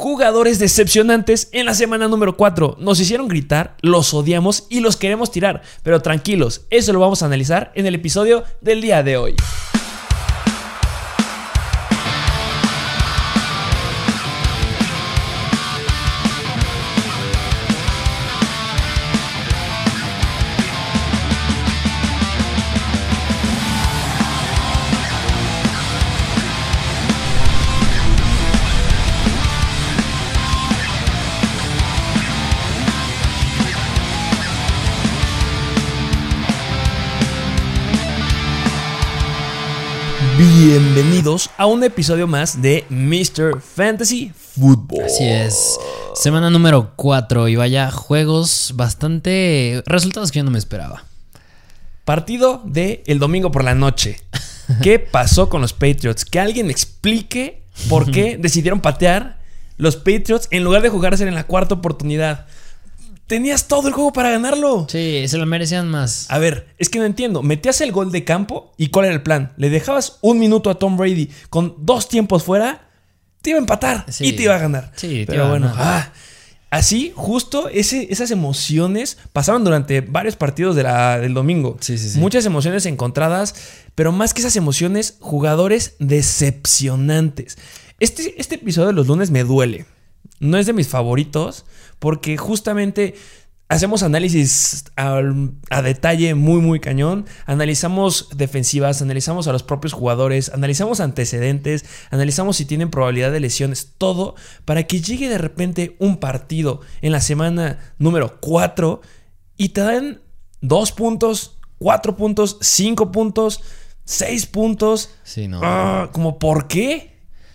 Jugadores decepcionantes en la semana número 4. Nos hicieron gritar, los odiamos y los queremos tirar. Pero tranquilos, eso lo vamos a analizar en el episodio del día de hoy. Bienvenidos a un episodio más de Mr. Fantasy Football. Así es. Semana número 4 y vaya juegos bastante... Resultados que yo no me esperaba. Partido de el domingo por la noche. ¿Qué pasó con los Patriots? Que alguien explique por qué decidieron patear los Patriots en lugar de jugarse en la cuarta oportunidad. Tenías todo el juego para ganarlo. Sí, se lo merecían más. A ver, es que no entiendo. Metías el gol de campo y ¿cuál era el plan? Le dejabas un minuto a Tom Brady con dos tiempos fuera, te iba a empatar y te iba a ganar. Sí, pero bueno. Ah, así, justo esas emociones pasaban durante varios partidos del domingo. Sí, sí, sí. Muchas emociones encontradas, pero más que esas emociones, jugadores decepcionantes. Este, este episodio de los lunes me duele. No es de mis favoritos porque justamente hacemos análisis a, detalle muy, muy cañón. Analizamos defensivas, analizamos a los propios jugadores, analizamos antecedentes, analizamos si tienen probabilidad de lesiones, todo para que llegue de repente un partido en la semana número 4 y te dan 2 puntos, 4 puntos, 5 puntos, 6 puntos. Sí, no. Ah, como, ¿por qué?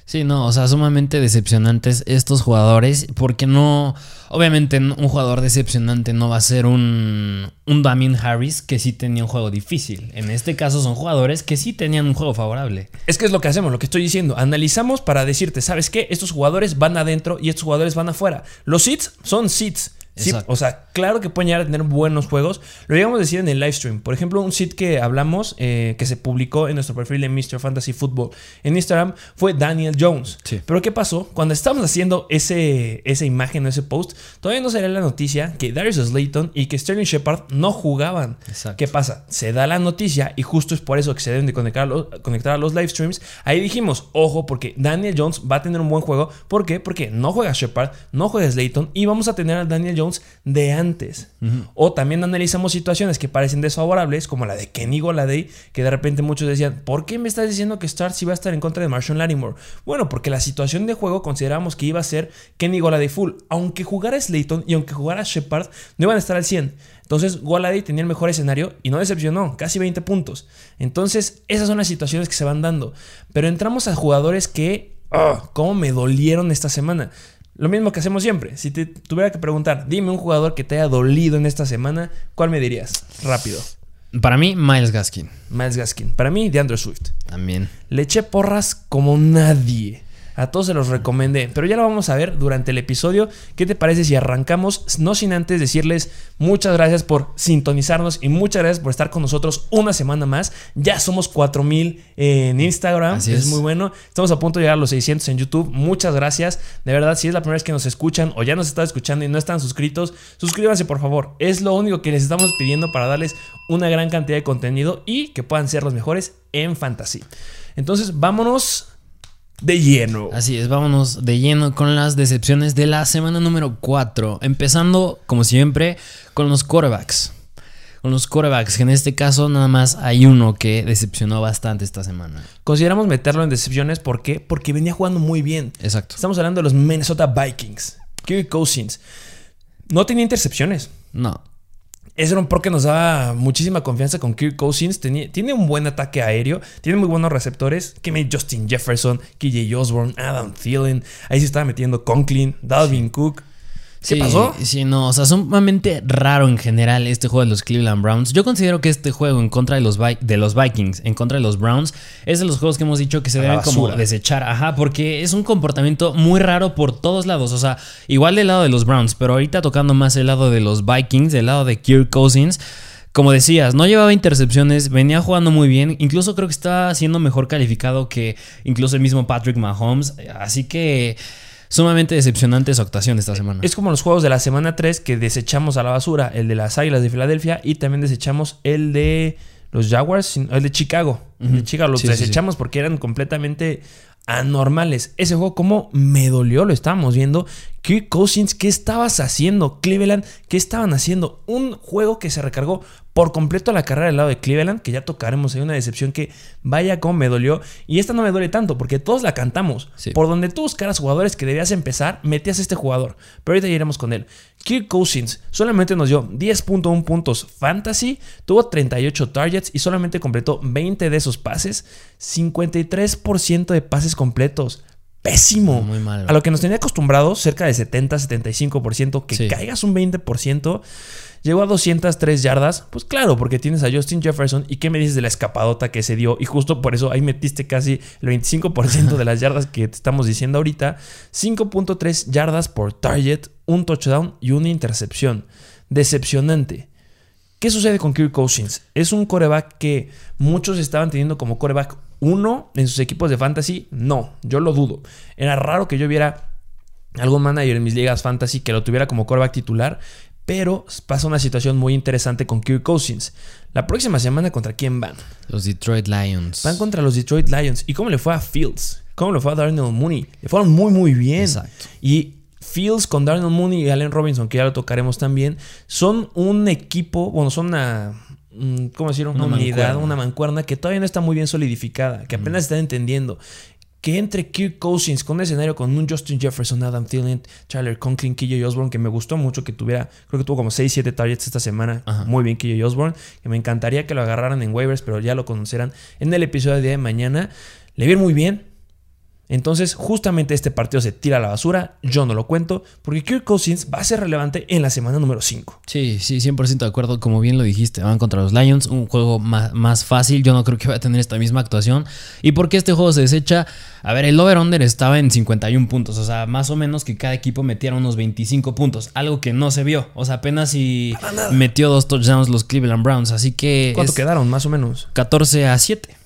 Sí, no, o sea, sumamente decepcionantes estos jugadores, porque no, obviamente un jugador decepcionante no va a ser un, un Damien Harris que sí tenía un juego difícil. En este caso son jugadores que sí tenían un juego favorable. Es que es lo que hacemos, lo que estoy diciendo. Analizamos para decirte, ¿sabes qué? Estos jugadores van adentro y estos jugadores van afuera. Los seats son seats. Sí, o sea, claro que pueden llegar a tener buenos juegos. Lo llegamos a decir en el live stream. Por ejemplo, un sit que hablamos, eh, que se publicó en nuestro perfil de Mr. Fantasy Football en Instagram, fue Daniel Jones. Pero ¿qué pasó? Cuando estábamos haciendo ese, esa imagen o ese post, todavía no salía la noticia que Darius Slayton y que Sterling Shepard no jugaban. ¿Qué pasa? Se da la noticia y justo es por eso que se deben de conectar a los, conectar a los live streams. Ahí dijimos, ojo, porque Daniel Jones va a tener un buen juego. ¿Por qué? Porque no juega Shepard, no juega Slayton y vamos a tener a Daniel Jones de antes. O también analizamos situaciones que parecen desfavorables, como la de Kenny Goladay, que de repente muchos decían, ¿por qué me estás diciendo que Starr sí va a estar en contra de Marshall Lattimore? Bueno, porque la situación de juego consideramos que iba a ser Kenny Goladay full. Aunque jugara Slayton y aunque jugara Shepard, no iban a estar al 100. Entonces, Goladay tenía el mejor escenario y no decepcionó, casi 20 puntos. Entonces, esas son las situaciones que se van dando. Pero entramos a jugadores que, oh, ¿cómo me dolieron esta semana? Lo mismo que hacemos siempre. Si te tuviera que preguntar, dime un jugador que te haya dolido en esta semana, ¿cuál me dirías? Rápido. Para mí, Miles Gaskin. Miles Gaskin. Para mí, DeAndre Swift. También. Le eché porras como nadie. A todos se los recomendé, pero ya lo vamos a ver durante el episodio. ¿Qué te parece si arrancamos? No sin antes decirles muchas gracias por sintonizarnos y muchas gracias por estar con nosotros una semana más. Ya somos 4000 en Instagram, es. es. muy bueno. Estamos a punto de llegar a los 600 en YouTube. Muchas gracias. De verdad, si es la primera vez que nos escuchan o ya nos están escuchando y no están suscritos, suscríbanse por favor. Es lo único que les estamos pidiendo para darles una gran cantidad de contenido y que puedan ser los mejores en fantasy. Entonces, vámonos de lleno. Así es, vámonos de lleno con las decepciones de la semana número 4. Empezando, como siempre, con los quarterbacks. Con los quarterbacks, que en este caso nada más hay uno que decepcionó bastante esta semana. Consideramos meterlo en decepciones, ¿por qué? Porque venía jugando muy bien. Exacto. Estamos hablando de los Minnesota Vikings. Kirk Cousins. No tenía intercepciones. No. Es un pro que nos da muchísima confianza con Kirk Cousins. tiene un buen ataque aéreo, tiene muy buenos receptores. Que me Justin Jefferson, KJ Osborne, Adam Thielen. Ahí se estaba metiendo Conklin, Dalvin Cook. ¿Qué pasó? Sí, no, o sea, sumamente raro en general este juego de los Cleveland Browns. Yo considero que este juego en contra de los, de los Vikings, en contra de los Browns, es de los juegos que hemos dicho que se deben como desechar, ajá, porque es un comportamiento muy raro por todos lados, o sea, igual del lado de los Browns, pero ahorita tocando más el lado de los Vikings, del lado de Kirk Cousins. Como decías, no llevaba intercepciones, venía jugando muy bien, incluso creo que está siendo mejor calificado que incluso el mismo Patrick Mahomes, así que Sumamente decepcionante su actuación esta semana. Es como los juegos de la semana 3 que desechamos a la basura, el de las Águilas de Filadelfia y también desechamos el de los Jaguars, el de Chicago. El de Chicago los desechamos porque eran completamente anormales. Ese juego, como me dolió, lo estábamos viendo. Kirk Cousins, ¿qué estabas haciendo? Cleveland, ¿qué estaban haciendo? Un juego que se recargó por completo la carrera del lado de Cleveland, que ya tocaremos. Hay una decepción que vaya como me dolió. Y esta no me duele tanto, porque todos la cantamos. Por donde tú buscaras jugadores que debías empezar, metías a este jugador. Pero ahorita ya iremos con él. Kirk Cousins solamente nos dio 10.1 puntos fantasy, tuvo 38 targets y solamente completó 20 de esos pases. 53% de pases completos pésimo. Muy malo. A lo que nos tenía acostumbrados, cerca de 70-75%, que caigas un 20%. Llegó a 203 yardas. Pues claro, porque tienes a Justin Jefferson. ¿Y qué me dices de la escapadota que se dio? Y justo por eso ahí metiste casi el 25% de las yardas que te estamos diciendo ahorita. 5.3 yardas por target, un touchdown y una intercepción. Decepcionante. ¿Qué sucede con Kirk Cousins? Es un coreback que muchos estaban teniendo como coreback 1 en sus equipos de fantasy. No, yo lo dudo. Era raro que yo viera algún manager en mis ligas fantasy que lo tuviera como coreback titular. Pero pasa una situación muy interesante con Kirk Cousins. La próxima semana, ¿contra quién van? Los Detroit Lions. Van contra los Detroit Lions. ¿Y cómo le fue a Fields? ¿Cómo le fue a Darnell Mooney? Le fueron muy, muy bien. Exacto. Y Fields con Darnell Mooney y Allen Robinson, que ya lo tocaremos también, son un equipo, bueno, son una, mm, ¿cómo decirlo? Una, unidad, una mancuerna que todavía no está muy bien solidificada, que apenas está entendiendo que entre Kirk Cousins con un escenario con un Justin Jefferson, Adam Thielen, Tyler Conklin, KJ Osborne, que me gustó mucho que tuviera, creo que tuvo como 6, 7 targets esta semana. Muy bien KJ Osborne, que me encantaría que lo agarraran en waivers, pero ya lo conocerán en el episodio de día de mañana. Le vi muy bien, entonces, justamente este partido se tira a la basura. Yo no lo cuento porque Kirk Cousins va a ser relevante en la semana número 5. Sí, sí, 100% de acuerdo. Como bien lo dijiste, van contra los Lions, un juego más, fácil. Yo no creo que vaya a tener esta misma actuación. ¿Y por qué este juego se desecha? A ver, el over-under estaba en 51 puntos. O sea, más o menos que cada equipo metiera unos 25 puntos. Algo que no se vio. O sea, apenas si metió dos touchdowns los Cleveland Browns. Así que. ¿Cuánto quedaron, más o menos? 14 a 7.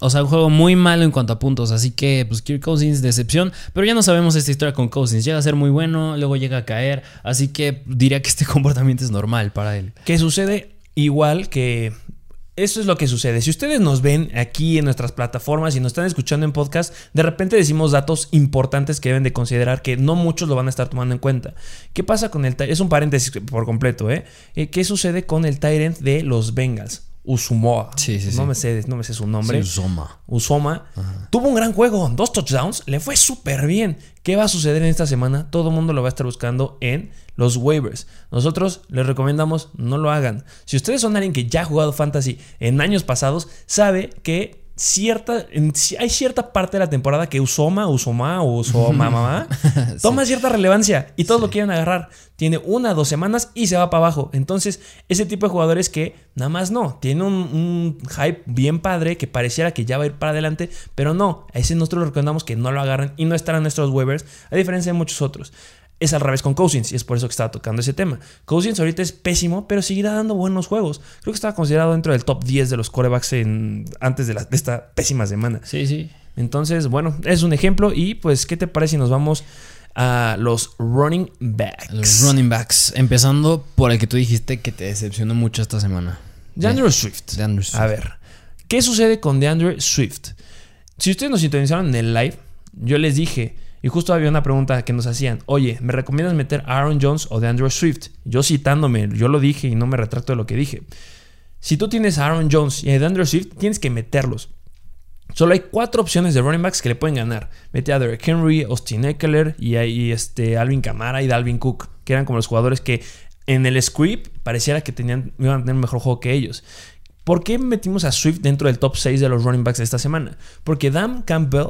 O sea, un juego muy malo en cuanto a puntos. Así que, pues, Kirk Cousins, decepción. Pero ya no sabemos esta historia con Cousins. Llega a ser muy bueno, luego llega a caer. Así que diría que este comportamiento es normal para él. ¿Qué sucede? Igual que. Eso es lo que sucede. Si ustedes nos ven aquí en nuestras plataformas y nos están escuchando en podcast, de repente decimos datos importantes que deben de considerar que no muchos lo van a estar tomando en cuenta. ¿Qué pasa con el Es un paréntesis por completo, ¿eh? eh ¿Qué sucede con el Tyrant de los Bengals? Usumoa. Sí, sí, no, Me sé, no me sé su nombre. Usoma. Usoma. Tuvo un gran juego, dos touchdowns, le fue súper bien. ¿Qué va a suceder en esta semana? Todo el mundo lo va a estar buscando en los waivers. Nosotros les recomendamos no lo hagan. Si ustedes son alguien que ya ha jugado fantasy en años pasados, sabe que cierta, hay cierta parte de la temporada que Usoma, Usoma o Usoma, mamá, toma cierta relevancia y todos lo quieren agarrar. Tiene una, dos semanas y se va para abajo. Entonces, ese tipo de jugadores que nada más no, tiene un, hype bien padre que pareciera que ya va a ir para adelante, pero no, a ese nosotros le recomendamos que no lo agarren y no estarán nuestros waivers, a diferencia de muchos otros es al revés con Cousins y es por eso que estaba tocando ese tema. Cousins ahorita es pésimo, pero seguirá dando buenos juegos. Creo que estaba considerado dentro del top 10 de los corebacks en, antes de, esta pésima semana. Sí, sí. Entonces, bueno, es un ejemplo y pues, ¿qué te parece si nos vamos a los running backs? Los running backs, empezando por el que tú dijiste que te decepcionó mucho esta semana. DeAndre Swift. Swift. A ver, ¿qué sucede con DeAndre Swift? Si ustedes nos sintonizaron en el live, yo les dije y justo había una pregunta que nos hacían, oye, ¿me recomiendas meter a Aaron Jones o de Andrew Swift? Yo citándome, yo lo dije y no me retracto de lo que dije. Si tú tienes a Aaron Jones y a Andrew Swift, tienes que meterlos. Solo hay cuatro opciones de running backs que le pueden ganar. Mete a Derek Henry, Austin Eckler y, ahí este, Alvin Kamara y Dalvin Cook, que eran como los jugadores que en el script pareciera que tenían, iban a tener un mejor juego que ellos. ¿Por qué metimos a Swift dentro del top 6 de los running backs de esta semana? Porque Dan Campbell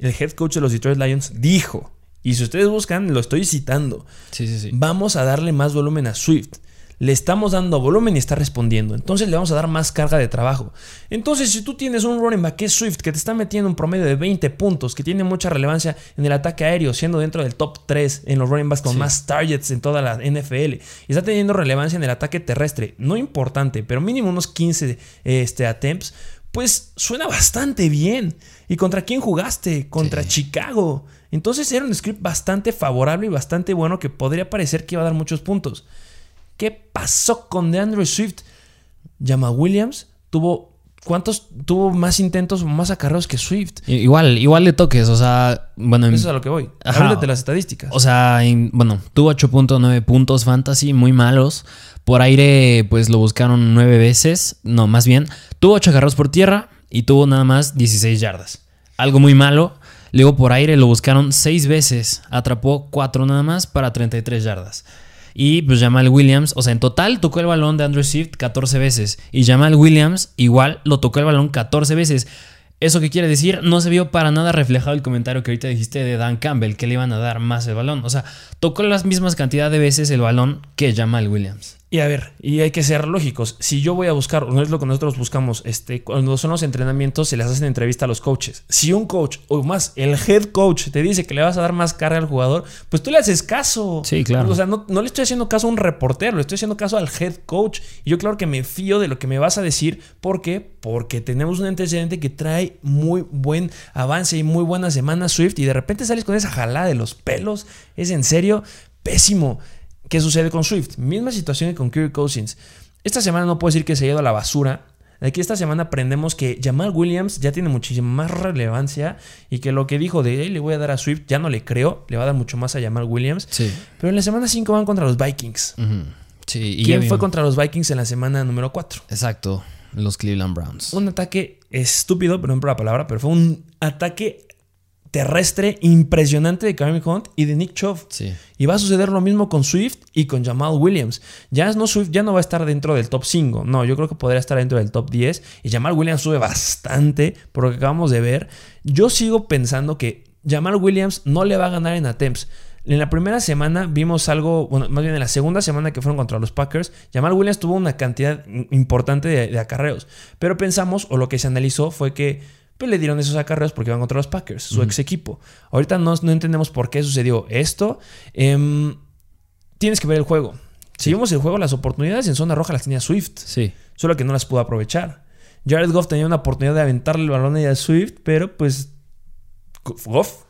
el head coach de los Detroit Lions dijo, y si ustedes buscan, lo estoy citando, sí, sí, sí. vamos a darle más volumen a Swift. Le estamos dando volumen y está respondiendo. Entonces le vamos a dar más carga de trabajo. Entonces, si tú tienes un running back que es Swift, que te está metiendo un promedio de 20 puntos, que tiene mucha relevancia en el ataque aéreo, siendo dentro del top 3 en los running backs con más targets en toda la NFL, y está teniendo relevancia en el ataque terrestre, no importante, pero mínimo unos 15 este, attempts, pues suena bastante bien. ¿Y contra quién jugaste? Contra Chicago. Entonces era un script bastante favorable y bastante bueno que podría parecer que iba a dar muchos puntos. ¿Qué pasó con DeAndre Swift? Llama Williams tuvo ¿Cuántos tuvo más intentos o más acarreos que Swift? Igual, igual de toques, o sea, bueno. Eso es a lo que voy. Háblate de las estadísticas. O sea, bueno, tuvo 8.9 puntos fantasy, muy malos. Por aire, pues lo buscaron nueve veces. No, más bien, tuvo 8 acarreos por tierra y tuvo nada más 16 yardas. Algo muy malo. Luego por aire lo buscaron 6 veces. Atrapó 4 nada más para 33 yardas. Y pues Jamal Williams, o sea, en total tocó el balón de Andrew Swift 14 veces. Y Jamal Williams igual lo tocó el balón 14 veces. ¿Eso qué quiere decir? No se vio para nada reflejado el comentario que ahorita dijiste de Dan Campbell, que le iban a dar más el balón. O sea, tocó las mismas cantidad de veces el balón que Jamal Williams. Y a ver, y hay que ser lógicos. Si yo voy a buscar, no es lo que nosotros buscamos, este, cuando son los entrenamientos se les hacen entrevista a los coaches. Si un coach, o más, el head coach te dice que le vas a dar más carga al jugador, pues tú le haces caso. Sí, claro. O sea, no, no le estoy haciendo caso a un reportero, le estoy haciendo caso al head coach. Y yo claro que me fío de lo que me vas a decir. ¿Por qué? Porque tenemos un antecedente que trae muy buen avance y muy buena semana Swift y de repente sales con esa jalada de los pelos. Es en serio pésimo. ¿Qué sucede con Swift? Misma situación que con Kirk Cousins. Esta semana no puedo decir que se ha ido a la basura. De aquí esta semana aprendemos que Jamal Williams ya tiene muchísima más relevancia y que lo que dijo de le voy a dar a Swift ya no le creo, le va a dar mucho más a Jamal Williams. Sí. Pero en la semana 5 van contra los Vikings. Sí, ¿Quién fue contra los Vikings en la semana número 4? Exacto, los Cleveland Browns. Un ataque estúpido, perdón por la palabra, pero fue un ataque terrestre impresionante de Kareem Hunt y de Nick Chubb. Y va a suceder lo mismo con Swift y con Jamal Williams. Ya no, Swift ya no va a estar dentro del top 5. No, yo creo que podría estar dentro del top 10. Y Jamal Williams sube bastante por lo que acabamos de ver. Yo sigo pensando que Jamal Williams no le va a ganar en attempts. En la primera semana vimos algo, bueno, más bien en la segunda semana que fueron contra los Packers, Jamal Williams tuvo una cantidad importante de, de acarreos. Pero pensamos, o lo que se analizó fue que le dieron esos acarreos porque iban contra los Packers, su ex equipo. Ahorita no, no, entendemos por qué sucedió esto. Em, tienes que ver el juego. Si vimos el juego, las oportunidades en zona roja las tenía Swift. Sí. Solo que no las pudo aprovechar. Jared Goff tenía una oportunidad de aventarle el balón a Swift, pero pues Goff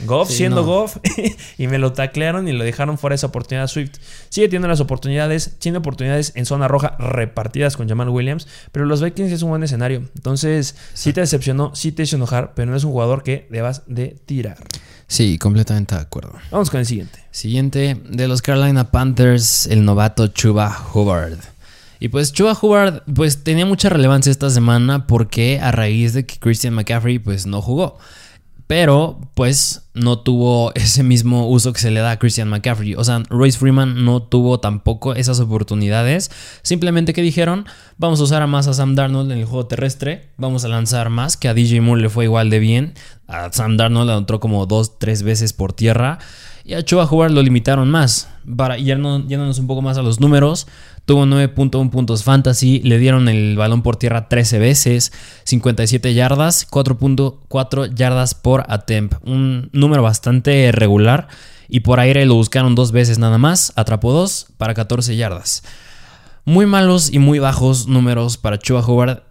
Goff siendo Goff y me lo taclearon y lo dejaron fuera esa oportunidad Swift. Sigue teniendo las oportunidades, tiene oportunidades en zona roja repartidas con Jamal Williams, pero los Vikings es un buen escenario. Entonces, sí te decepcionó, sí te hizo enojar, pero no es un jugador que debas de tirar. Sí, completamente de acuerdo. Vamos con el siguiente. Siguiente de los Carolina Panthers, el novato Chuba Hubbard. Y pues Chuba Hubbard pues tenía mucha relevancia esta semana porque a raíz de que Christian McCaffrey pues no jugó pero pues no tuvo ese mismo uso que se le da a Christian McCaffrey. O sea, Royce Freeman no tuvo tampoco esas oportunidades. Simplemente que dijeron, vamos a usar a más a Sam Darnold en el juego terrestre, vamos a lanzar más, que a DJ Moore le fue igual de bien. A Sam Darnold le entró como dos, tres veces por tierra. Y a Chuba jugar lo limitaron más. Yéndonos un poco más a los números, tuvo 9.1 puntos fantasy, le dieron el balón por tierra 13 veces, 57 yardas, 4.4 yardas por attempt. Un número bastante regular. Y por aire lo buscaron dos veces nada más, atrapó dos para 14 yardas. Muy malos y muy bajos números para Chuba Howard,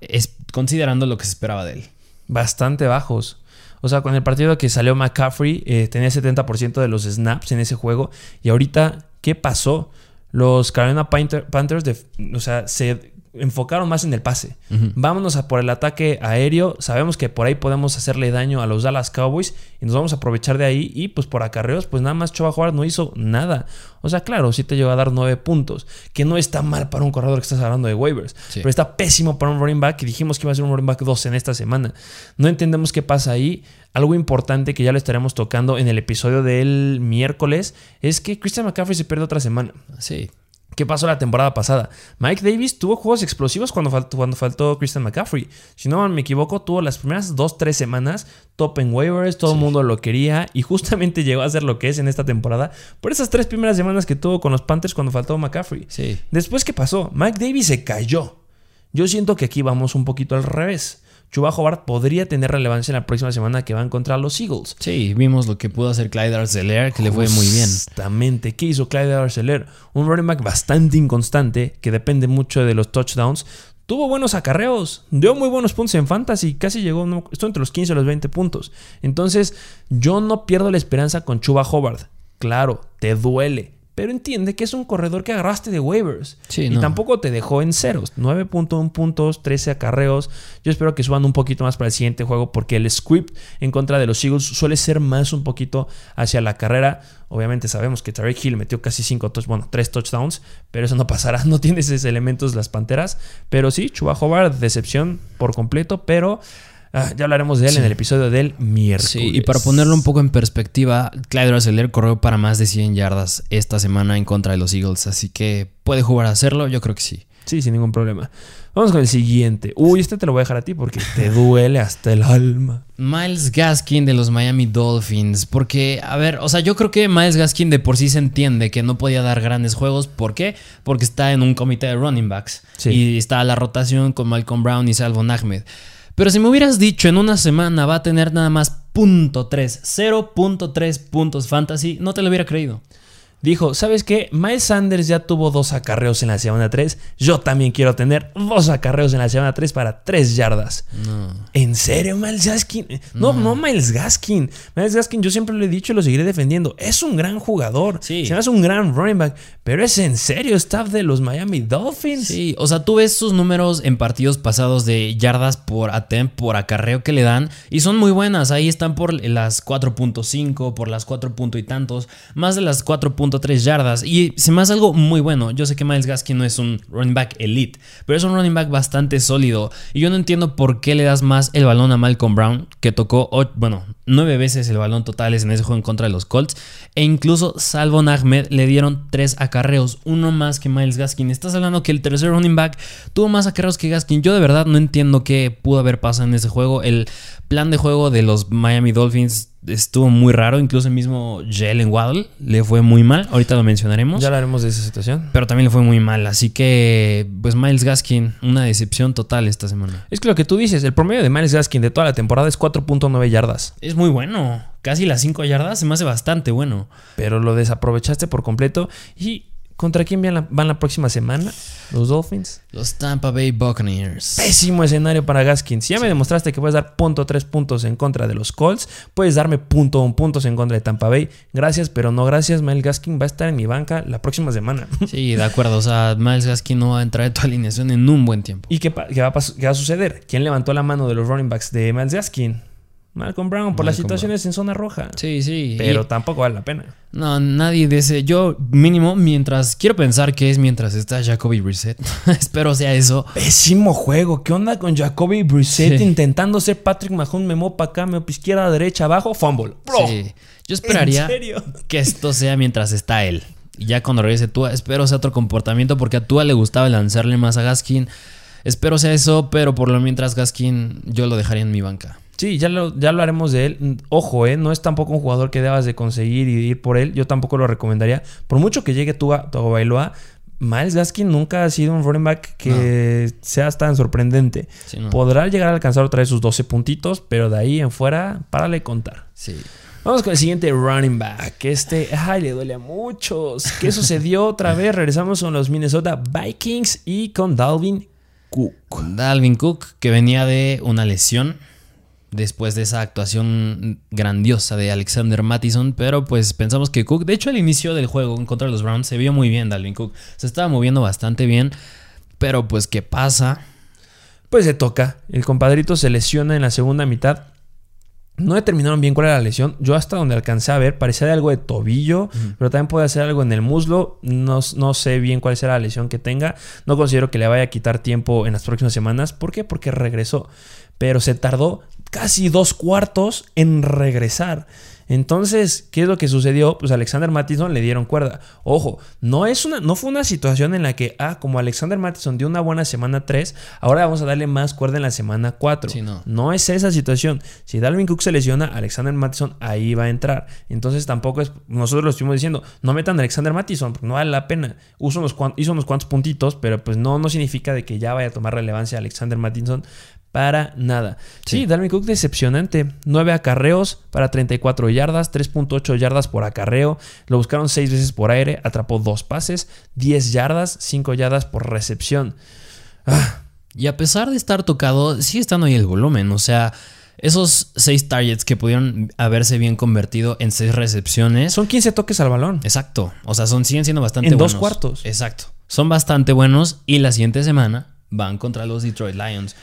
considerando lo que se esperaba de él. Bastante bajos. O sea, con el partido que salió McCaffrey, eh, tenía 70% de los snaps en ese juego. Y ahorita, ¿qué pasó? Los Carolina Panthers, o sea, se enfocaron más en el pase. Vámonos a por el ataque aéreo. Sabemos que por ahí podemos hacerle daño a los Dallas Cowboys y nos vamos a aprovechar de ahí. Y pues por acarreos, pues nada más Chova Howard no hizo nada. O sea, claro, sí te llegó a dar nueve puntos, que no está mal para un corredor que estás hablando de waivers, pero está pésimo para un running back. Y dijimos que iba a ser un running back 2 en esta semana. No entendemos qué pasa ahí. Algo importante que ya lo estaremos tocando en el episodio del miércoles es que Christian McCaffrey se pierde otra semana. Sí. ¿Qué pasó la temporada pasada? Mike Davis tuvo juegos explosivos cuando faltó, cuando faltó Christian McCaffrey. Si no me equivoco, tuvo las primeras 2-3 semanas top en waivers, todo el mundo lo quería y justamente llegó a ser lo que es en esta temporada por esas tres primeras semanas que tuvo con los Panthers cuando faltó McCaffrey. Sí. Después, ¿qué pasó? Mike Davis se cayó. Yo siento que aquí vamos un poquito al revés. Chuba Hobart podría tener relevancia en la próxima semana que van contra los Eagles. Sí, vimos lo que pudo hacer Clyde Arcelor, que le fue muy bien. Exactamente. ¿Qué hizo Clyde Arcelor? Un running back bastante inconstante, que depende mucho de los touchdowns. tuvo buenos acarreos, dio muy buenos puntos en fantasy, casi llegó, no, esto entre los 15 y los 20 puntos. Entonces, yo no pierdo la esperanza con Chuba Hobart. Claro, te duele, pero entiende que es un corredor que agarraste de waivers. y tampoco te dejó en ceros. 9.1 puntos, 13 acarreos. Yo espero que suban un poquito más para el siguiente juego porque el script en contra de los Eagles suele ser más un poquito hacia la carrera. Obviamente sabemos que Tarek Hill metió casi 5 touchdowns, bueno, 3 touchdowns, pero eso no pasará. No tiene esos elementos las Panteras. Pero sí, Chuba Hobart, decepción por completo, pero... Ah, ya hablaremos de él en el episodio del miércoles. Sí, y para ponerlo un poco en perspectiva, Clyde Arcelor corrió para más de 100 yardas esta semana en contra de los Eagles, así que puede jugar a hacerlo, yo creo que sí. Sí, sin ningún problema. Vamos con el siguiente. Uy, este te lo voy a dejar a ti porque te duele hasta el alma. Miles Gaskin de los Miami Dolphins. Porque, a ver, o sea, yo creo que Miles Gaskin de por sí se entiende que no podía dar grandes juegos. ¿Por qué? Porque está en un comité de running backs. Y está a la rotación con Malcolm Brown y Salvon Ahmed. Pero si me hubieras dicho en una semana va a tener nada más .3, 0.3 puntos fantasy, no te lo hubiera creído dijo, ¿sabes qué? Miles Sanders ya tuvo dos acarreos en la semana 3. Yo también quiero tener dos acarreos en la semana 3 para 3 yardas. No. ¿En serio, Miles Gaskin? No, no, Miles Gaskin. Miles Gaskin, yo siempre lo he dicho y lo seguiré defendiendo. Es un gran jugador. Sí. Se es un gran running back. Pero es en serio, staff de los Miami Dolphins. Sí, o sea, tú ves sus números en partidos pasados de yardas por attempt, por acarreo que le dan. Y son muy buenas. Ahí están por las 4.5, por las 4. y tantos. Más de las 4 tres yardas. Y se me hace algo muy bueno. Yo sé que Miles Gaskin no es un running back elite, pero es un running back bastante sólido. Y yo no entiendo por qué le das más el balón a Malcolm Brown, que tocó, bueno, nueve veces el balón totales en ese juego en contra de los Colts. E incluso Salvo Ahmed le dieron tres acarreos, uno más que Miles Gaskin. Estás hablando que el tercer running back tuvo más acarreos que Gaskin. Yo de verdad no entiendo qué pudo haber pasado en ese juego. El plan de juego de los Miami Dolphins estuvo muy raro. Incluso el mismo Jalen Waddle le fue muy mal. Ahorita lo mencionaremos. Ya hablaremos de esa situación. Pero también le fue muy mal. Así que, pues Miles Gaskin, una decepción total esta semana. Es que lo que tú dices, el promedio de Miles Gaskin de toda la temporada es 4.9 yardas. Es muy bueno. Casi las 5 yardas se me hace bastante bueno. Pero lo desaprovechaste por completo. Y ¿Contra quién van la, van la, próxima semana? ¿Los Dolphins? Los Tampa Bay Buccaneers. Pésimo escenario para Gaskin. Si ya me demostraste que puedes dar punto tres puntos en contra de los Colts, puedes darme punto un puntos en contra de Tampa Bay. Gracias, pero no gracias. Miles Gaskin va a estar en mi banca la próxima semana. Sí, de acuerdo. O sea, Miles Gaskin no va a entrar en tu alineación en un buen tiempo. ¿Y qué, qué, va, qué va a suceder? ¿Quién levantó la mano de los running backs de Miles Gaskin? Malcolm Brown por las situaciones en zona roja. Sí, sí. Pero tampoco vale la pena. No, nadie ese. Yo, mínimo, mientras. Quiero pensar que es mientras está Jacoby Brissett. Espero sea eso. Pésimo juego. ¿Qué onda con Jacoby Brissett intentando ser Patrick Mahomes? Me mopa acá, me izquierda, derecha, abajo, fumble. Sí. Yo esperaría que esto sea mientras está él. Y ya cuando regrese Tua, espero sea otro comportamiento porque a Tua le gustaba lanzarle más a Gaskin. Espero sea eso, pero por lo mientras Gaskin yo lo dejaría en mi banca. Sí, ya lo, ya haremos de él. Ojo, ¿eh? no es tampoco un jugador que debas de conseguir y ir por él. Yo tampoco lo recomendaría. Por mucho que llegue tu a Bailoa, Miles Gaskin nunca ha sido un running back que sea tan sorprendente. Podrá llegar a alcanzar otra vez sus 12 puntitos, pero de ahí en fuera, párale contar. Sí. Vamos con el siguiente running back. Este, ay, le duele a muchos. ¿Qué sucedió otra vez? Regresamos con los Minnesota Vikings y con Dalvin Cook. Dalvin Cook, que venía de una lesión después de esa actuación grandiosa de Alexander Mattison, pero pues pensamos que Cook, de hecho al inicio del juego en contra de los Browns se vio muy bien Dalvin Cook, se estaba moviendo bastante bien, pero pues ¿qué pasa? Pues se toca, el compadrito se lesiona en la segunda mitad. No determinaron bien cuál era la lesión. Yo hasta donde alcancé a ver parecía de algo de tobillo, pero también puede ser algo en el muslo. No, no, sé bien cuál será la lesión que tenga. No considero que le vaya a quitar tiempo en las próximas semanas. ¿Por qué? Porque regresó. Pero se tardó casi dos cuartos en regresar. Entonces, ¿qué es lo que sucedió? Pues Alexander Mattison le dieron cuerda. Ojo, no, es una, no fue una situación en la que, ah, como Alexander Mattison dio una buena semana 3, ahora vamos a darle más cuerda en la semana 4. no. no. es esa situación. Si Dalvin Cook se lesiona, Alexander Mattison ahí va a entrar. Entonces tampoco es, nosotros lo estuvimos diciendo, no metan a Alexander Mattison, porque no vale la pena. Hizo unos, hizo unos cuantos puntitos, pero pues no, no significa de que ya vaya a tomar relevancia Alexander Mattison para nada. Sí, Dalvin Cook decepcionante. 9 acarreos para 34 yardas, 3.8 yardas por acarreo. Lo buscaron 6 veces por aire, atrapó 2 pases, 10 yardas, 5 yardas por recepción. Ah, Y a pesar de estar tocado, sigue estando ahí el volumen. O sea, esos seis targets que pudieron haberse bien convertido en seis recepciones. Son 15 toques al balón. Exacto. O sea, son, siguen siendo bastante buenos. En dos cuartos. Exacto. Son bastante buenos. Y la siguiente semana van contra los Detroit Lions.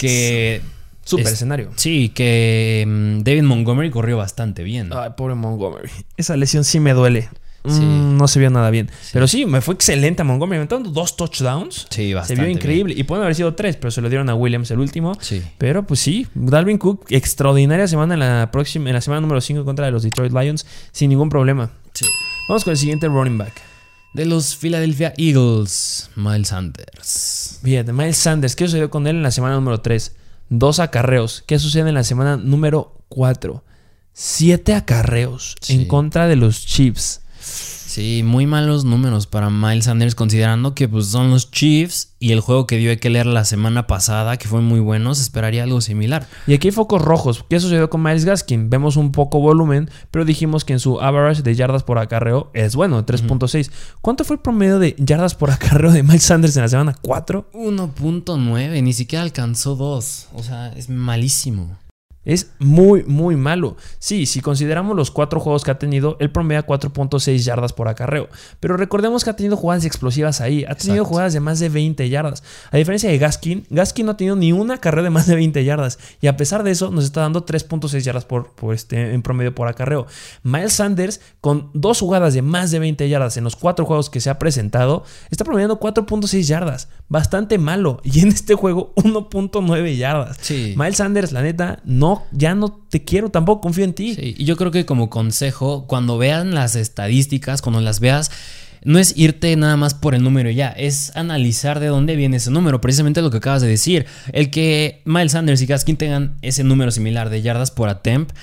Que. Super escenario. Sí, que mm, David Montgomery corrió bastante bien. Ay, pobre Montgomery. Esa lesión sí me duele. Mm, no se vio nada bien. Pero sí, me fue excelente a Montgomery. Metiendo dos touchdowns. Sí, bastante. Se vio increíble. Y pueden haber sido tres, pero se lo dieron a Williams el último. Sí. Pero pues sí, Dalvin Cook, extraordinaria semana en la próxima, en la semana número 5 contra los Detroit Lions, sin ningún problema. Sí. Vamos con el siguiente running back. De los Philadelphia Eagles, Miles Sanders. Bien, Miles Sanders, ¿qué sucedió con él en la semana número 3? Dos acarreos. ¿Qué sucede en la semana número 4? Siete acarreos en contra de los Chiefs. Sí, muy malos números para Miles Sanders, considerando que pues, son los Chiefs y el juego que dio leer la semana pasada, que fue muy bueno, se esperaría algo similar. Y aquí hay focos rojos. ¿Qué sucedió con Miles Gaskin? Vemos un poco volumen, pero dijimos que en su average de yardas por acarreo es bueno, 3.6. ¿Cuánto fue el promedio de yardas por acarreo de Miles Sanders en la semana 4? 1.9, ni siquiera alcanzó 2. O sea, es malísimo. Es muy, muy malo. Sí, si consideramos los cuatro juegos que ha tenido, él promedia 4.6 yardas por acarreo. Pero recordemos que ha tenido jugadas explosivas ahí. Ha tenido jugadas de más de 20 yardas. A diferencia de Gaskin, Gaskin no ha tenido ni una carrera de más de 20 yardas. Y a pesar de eso, nos está dando 3.6 yardas por, este, en promedio por acarreo. Miles Sanders, con dos jugadas de más de 20 yardas en los cuatro juegos que se ha presentado, está promediando 4.6 yardas. Bastante malo. Y en este juego, 1.9 yardas. Miles Sanders, la neta, no ya no te quiero, tampoco confío en ti. y yo creo que como consejo, cuando vean las estadísticas, cuando las veas, no es irte nada más por el número ya, es analizar de dónde viene ese número, precisamente lo que acabas de decir. El que Miles Sanders y Gaskin tengan ese número similar de yardas por attempt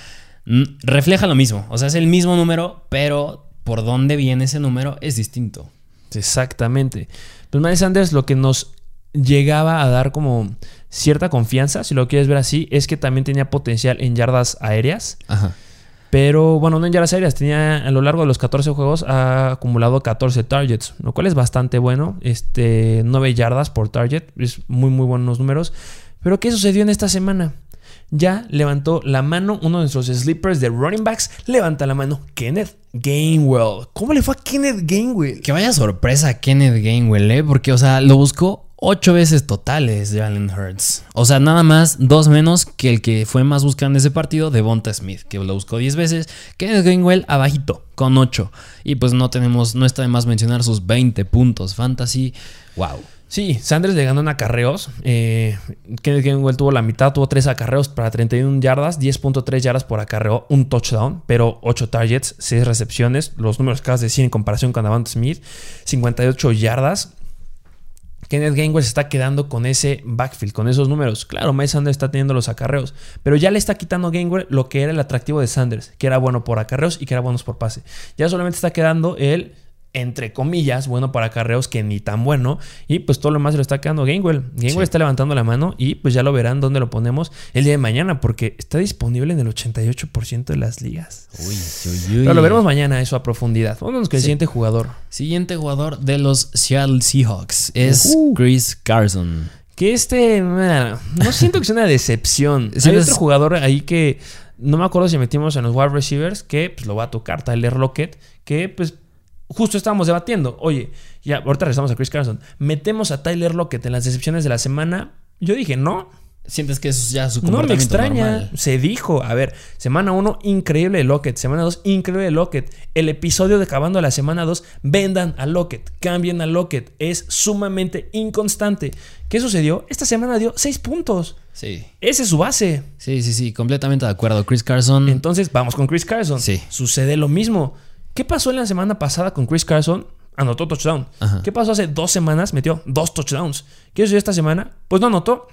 refleja lo mismo, o sea, es el mismo número, pero por dónde viene ese número es distinto. Exactamente. Pues Miles Sanders lo que nos llegaba a dar como cierta confianza, si lo quieres ver así, es que también tenía potencial en yardas aéreas. Ajá. Pero bueno, no en yardas aéreas, tenía a lo largo de los 14 juegos ha acumulado 14 targets, lo cual es bastante bueno. Este, 9 yardas por target, es muy muy buenos números. Pero ¿qué sucedió en esta semana? Ya levantó la mano uno de nuestros sleepers de running backs, levanta la mano Kenneth Gainwell. ¿Cómo le fue a Kenneth Gainwell? Que vaya sorpresa Kenneth Gainwell, ¿eh? Porque, o sea, lo buscó ocho veces totales de Allen Hurts. O sea, nada más dos menos que el que fue más buscado en ese partido, Devonta Smith, que lo buscó 10 veces. Kenneth Gainwell abajito, con 8. Y pues no tenemos, no está de más mencionar sus 20 puntos fantasy. Wow. Sí, Sanders le ganó en acarreos. Eh, Kenneth Gainwell tuvo la mitad, tuvo 3 acarreos para 31 yardas, 10.3 yardas por acarreo, un touchdown, pero 8 targets, 6 recepciones. Los números acabas de decir en comparación con Devonta Smith, 58 yardas. Kenneth Gainwell se está quedando con ese backfield, con esos números. Claro, Miles Sanders está teniendo los acarreos, pero ya le está quitando a lo que era el atractivo de Sanders, que era bueno por acarreos y que era bueno por pase. Ya solamente está quedando el entre comillas, bueno para carreos que ni tan bueno. Y pues todo lo más se lo está quedando Gainwell. Gainwell está levantando la mano y pues ya lo verán dónde lo ponemos el día de mañana porque está disponible en el 88% de las ligas. Uy, uy, Pero lo veremos mañana eso a profundidad. Vámonos con el siguiente jugador. Siguiente jugador de los Seattle Seahawks es uh. Chris Carson. Que este, no siento que sea una decepción. Hay otro jugador ahí que no me acuerdo si metimos en los wide receivers que pues lo va a tocar, Tyler Lockett, que pues justo estábamos debatiendo, oye, ya ahorita regresamos a Chris Carson, metemos a Tyler Lockett en las decepciones de la semana. Yo dije, no. ¿Sientes que eso es ya su comportamiento No me extraña. Se dijo, a ver, semana 1, increíble de Lockett. Semana 2, increíble de Lockett. El episodio de acabando la semana 2, vendan a Lockett, cambien a Lockett. Es sumamente inconstante. ¿Qué sucedió? Esta semana dio 6 puntos. Sí. Ese es su base. Sí, sí, sí, completamente de acuerdo. Chris Carson. Entonces, vamos con Chris Carson. Sí. Sucede lo mismo. ¿Qué pasó en la semana pasada con Chris Carson? Anotó touchdown. ¿Qué pasó hace dos semanas? Metió dos touchdowns. ¿Qué sucedió esta semana? Pues no anotó.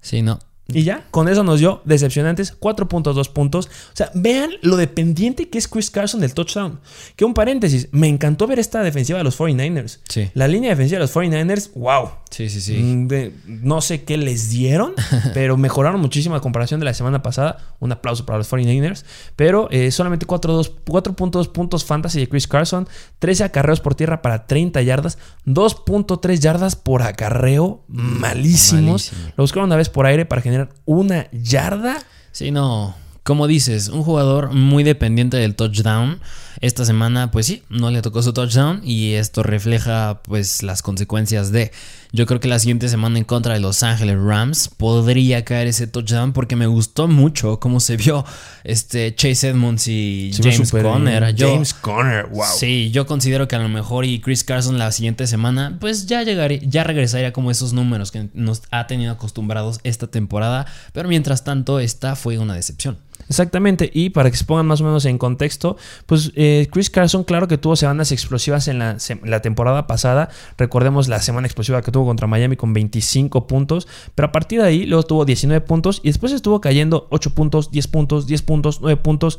Sí, no. Y ya, con eso nos dio decepcionantes 4.2 puntos. O sea, vean lo dependiente que es Chris Carson del touchdown. Que un paréntesis, me encantó ver esta defensiva de los 49ers. Sí. La línea defensiva de los 49ers, wow. Sí, sí, sí. Mm, no sé qué les dieron, pero mejoraron muchísimo a comparación de la semana pasada. Un aplauso para los 49ers. Pero eh, solamente 4.2 puntos fantasy de Chris Carson, 13 acarreos por tierra para 30 yardas, 2.3 yardas por acarreo, malísimos. Lo buscaron una vez por aire para generar una yarda. Sí, no. Como dices, un jugador muy dependiente del touchdown. Esta semana, pues sí, no le tocó su touchdown y esto refleja pues las consecuencias de. Yo creo que la siguiente semana en contra de Los Ángeles Rams podría caer ese touchdown porque me gustó mucho cómo se vio este Chase Edmonds y James Conner. James Conner, wow. Sí, yo considero que a lo mejor y Chris Carson la siguiente semana pues ya llegaría, ya regresaría como esos números que nos ha tenido acostumbrados esta temporada, pero mientras tanto esta fue una decepción. Exactamente, y para que se pongan más o menos en contexto, pues eh, Chris Carson, claro que tuvo semanas explosivas en la, la, temporada pasada. Recordemos la semana explosiva que tuvo contra Miami con 25 puntos, pero a partir de ahí luego tuvo 19 puntos y después estuvo cayendo 8 puntos, 10 puntos, 10 puntos, 9 puntos.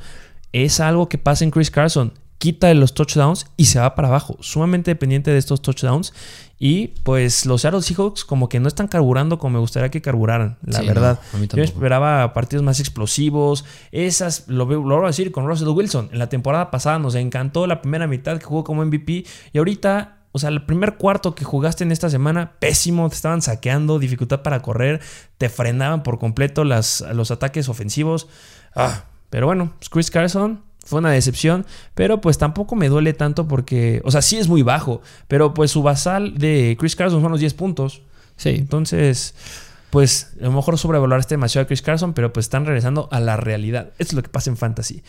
Es algo que pasa en Chris Carson quita de los touchdowns y se va para abajo, sumamente dependiente de estos touchdowns. Y pues los Seattle Seahawks como que no están carburando como me gustaría que carburaran, la verdad. Yo esperaba partidos más explosivos. Esas, lo, lo voy a decir con Russell Wilson. En la temporada pasada nos encantó la primera mitad que jugó como MVP y ahorita o sea, el primer cuarto que jugaste en esta semana, pésimo, te estaban saqueando, dificultad para correr, te frenaban por completo las, los ataques ofensivos. Ah, pero bueno, pues Chris Carson fue una decepción, pero pues tampoco me duele tanto porque, o sea, sí es muy bajo, pero pues su basal de Chris Carson son los 10 puntos. Sí. Entonces, pues a lo mejor este demasiado a Chris Carson, pero pues están regresando a la realidad. Esto es lo que pasa en fantasy.